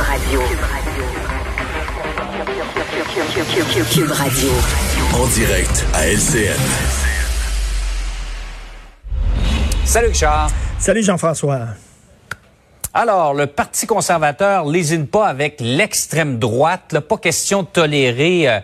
Radio. Cube Radio. En direct à LCN. Salut Richard. Salut Jean-François. Alors, le Parti conservateur lésine pas avec l'extrême droite. Là, pas question de tolérer. Euh,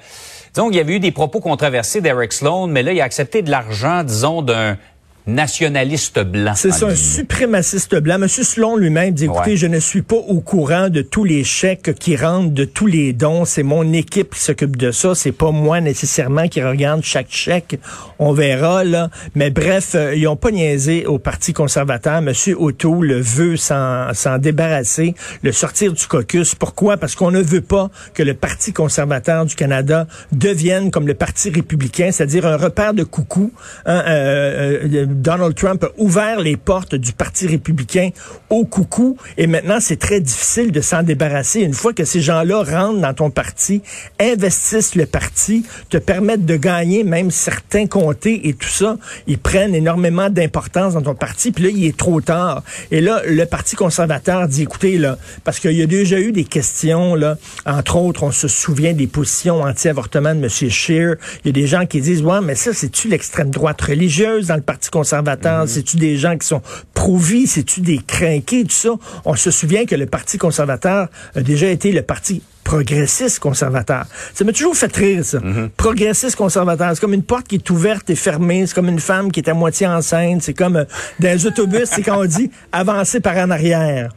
disons qu'il y avait eu des propos controversés d'Eric Sloan, mais là, il a accepté de l'argent, disons, d'un nationaliste blanc. C'est ça, un suprémaciste blanc. Monsieur Sloan lui-même dit, écoutez, je ne suis pas au courant de tous les chèques qui rentrent, de tous les dons. C'est mon équipe qui s'occupe de ça. C'est pas moi nécessairement qui regarde chaque chèque. On verra, là. Mais bref, euh, ils ont pas niaisé au Parti conservateur. Monsieur le veut s'en débarrasser, le sortir du caucus. Pourquoi? Parce qu'on ne veut pas que le Parti conservateur du Canada devienne comme le Parti républicain, c'est-à-dire un repère de coucou. Hein, euh, euh, Donald Trump a ouvert les portes du Parti républicain au coucou et maintenant c'est très difficile de s'en débarrasser. Une fois que ces gens-là rentrent dans ton parti, investissent le parti, te permettent de gagner même certains comtés et tout ça, ils prennent énormément d'importance dans ton parti. Puis là, il est trop tard. Et là, le Parti conservateur dit, écoutez, là, parce qu'il y a déjà eu des questions, là, entre autres, on se souvient des positions anti-avortement de M. Scheer. Il y a des gens qui disent, ouais, mais ça, c'est-tu l'extrême droite religieuse dans le Parti conservateur? Conservateurs? Mhm. C'est-tu des gens qui sont pro-vie? C'est-tu des crinqués? Tout ça? On se souvient que le Parti conservateur a déjà été le parti progressiste conservateur. Ça m'a toujours fait rire, ça. Mhm. Progressiste conservateur. C'est comme une porte qui est ouverte et fermée. C'est comme une femme qui est à moitié enceinte. C'est comme euh, dans les autobus, c'est quand on dit avancer par en arrière.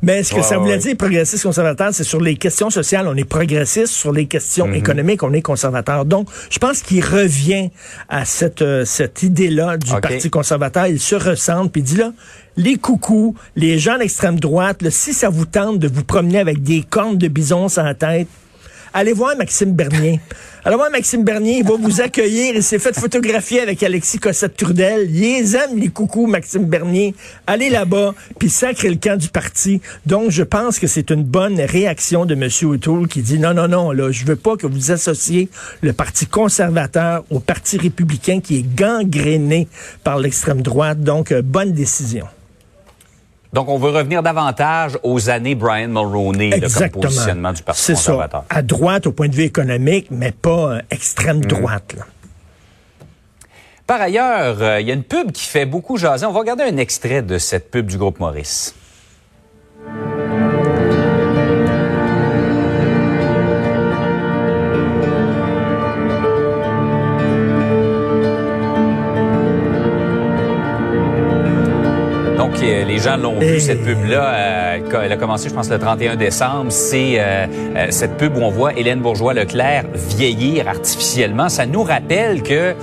Mais ce que ça voulait dire, progressiste conservateur, c'est sur les questions sociales, on est progressiste. Sur les questions mhm. économiques, on est conservateur. Donc, je pense qu'il revient à cette, euh, cette idée-là du Parti conservateur. Il se ressent, puis il dit là, les coucous, les gens d'extrême droite, si ça vous tente de vous promener avec des cornes de bison sans tête, allez voir Maxime Bernier. Allez voir Maxime Bernier, il va vous accueillir. Il s'est fait photographier avec Alexis Cossette-Trudel. Il les aime, les coucous, Maxime Bernier. Allez là-bas, puis sacrez le camp du parti. Donc, je pense que c'est une bonne réaction de M. O'Toole qui dit non, non, non, là, je veux pas que vous associez le Parti conservateur au Parti républicain qui est gangréné par l'extrême droite. Donc, euh, bonne décision. Donc, on veut revenir davantage aux années Brian Mulroney, le positionnement du Parti conservateur. Ça. À droite au point de vue économique, mais pas euh, extrême mm. droite. Par ailleurs, euh, il y a une pub qui fait beaucoup jaser. On va regarder un extrait de cette pub du groupe Maurice. Les gens l'ont vu, cette pub-là. Euh, elle a commencé, je pense, le 31 décembre. C'est euh, euh, cette pub où on voit Hélène Bourgeois-Leclerc vieillir artificiellement. Ça nous rappelle que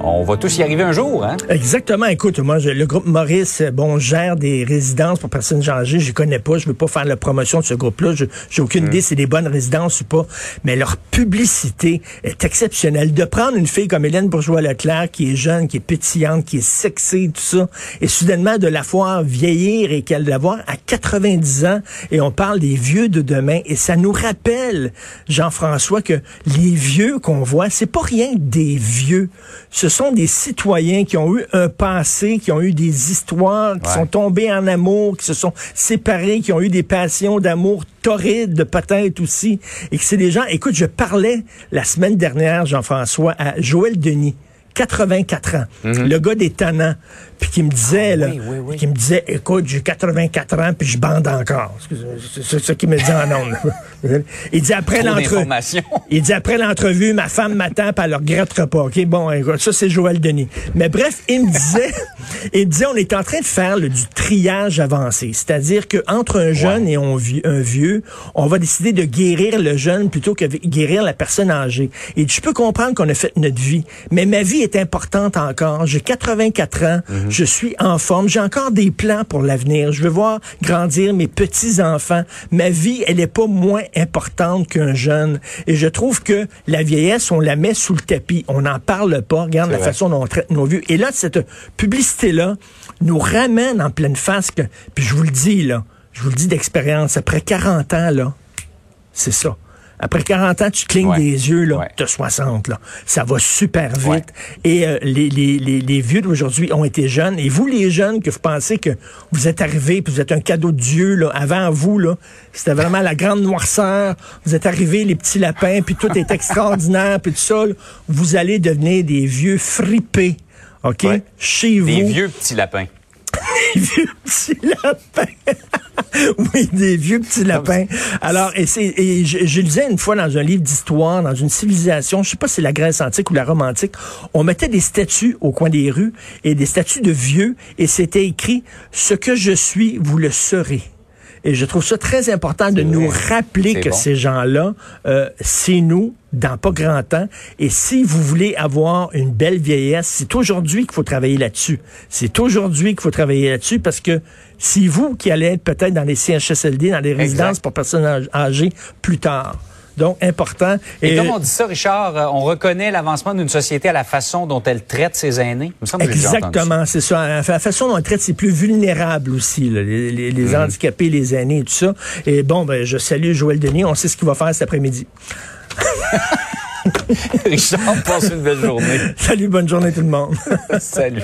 on va tous y arriver un jour, hein? Exactement. Écoute, moi, le groupe Maurice, bon, gère des résidences pour personnes âgées. Je connais pas. Je veux pas faire la promotion de ce groupe-là. J'ai aucune mm. idée si c'est des bonnes résidences ou pas. Mais leur publicité est exceptionnelle. De prendre une fille comme Hélène Bourgeois-Leclerc, qui est jeune, qui est pétillante, qui est sexy, tout ça, et soudainement de la voir vieillir et qu'elle la voir à 90 ans, et on parle des vieux de demain, et ça nous rappelle, Jean-François, que les vieux qu'on voit, c'est pas rien des vieux ce sont des citoyens qui ont eu un passé, qui ont eu des histoires, qui sont tombés en amour, qui se sont séparés, qui ont eu des passions d'amour torrides peut-être aussi, et que c'est des gens, écoute, je parlais la semaine dernière, Jean-François, à Joël Denis. 84 ans. Mhm. Le gars des tannants puis qui me disait, ah là, qui me disait, écoute, j'ai 84 ans, puis je bande encore. C'est ce qu'il me dit en ondes. il dit après l'entrevue. il dit après l'entrevue, ma femme m'attend, puis elle ne regrettera pas. OK, bon, écoute, ça, c'est Joël Denis. Mais bref, il me disait, il disait, on est en train de faire du triage avancé. C'est-à-dire qu'entre un jeune et un vieux, on va décider de guérir le jeune plutôt que guérir la personne âgée. Et je peux comprendre qu'on a fait notre vie, mais ma vie est importante encore. J'ai 84 ans. Mhm. Je suis en forme. J'ai encore des plans pour l'avenir. Je veux voir grandir mes petits-enfants. Ma vie, elle n'est pas moins importante qu'un jeune. Et je trouve que la vieillesse, on la met sous le tapis. On n'en parle pas. Regarde la façon dont on traite nos vieux. Et là, cette publicité-là nous ramène en pleine face que, puis je vous le dis, là, je vous le dis d'expérience, après 40 ans, là, c'est ça Après 40 ans, tu clignes des yeux, là, de 60, là. Ça va super vite. Et euh, les, les, les, les, vieux d'aujourd'hui ont été jeunes. Et vous, les jeunes, que vous pensez que vous êtes arrivés, puis vous êtes un cadeau de Dieu, là, avant vous, là, c'était vraiment la grande noirceur. Vous êtes arrivés, les petits lapins, puis tout est extraordinaire, puis tout ça. vous allez devenir des vieux fripés. OK? Chez vous. Des vieux petits lapins. des vieux petits lapins. oui, des vieux petits lapins. Alors, et, et je, je, lisais une fois dans un livre d'histoire, dans une civilisation, je sais pas si c'est la Grèce antique ou la Rome antique, on mettait des statues au coin des rues et des statues de vieux et c'était écrit « Ce que je suis, vous le serez ». Et je trouve ça très important de nous rappeler que ces gens-là, euh, c'est nous dans pas grand temps. Et si vous voulez avoir une belle vieillesse, c'est aujourd'hui qu'il faut travailler là-dessus. C'est aujourd'hui qu'il faut travailler là-dessus parce que c'est vous qui allez être peut-être dans les CHSLD, dans les résidences pour personnes âgées plus tard. Donc, important. Et, comme on dit ça, Richard, euh, on reconnaît l'avancement d'une société à la façon dont elle traite ses aînés. Exactement, c'est ça. La façon dont elle traite ses plus vulnérables aussi, les, mhm. handicapés, les aînés, tout ça. Et bon, ben, je salue Joël Denis. On sait ce qu'il va faire cet après-midi. Richard, passe une belle journée. Salut, bonne journée tout le monde. Salut.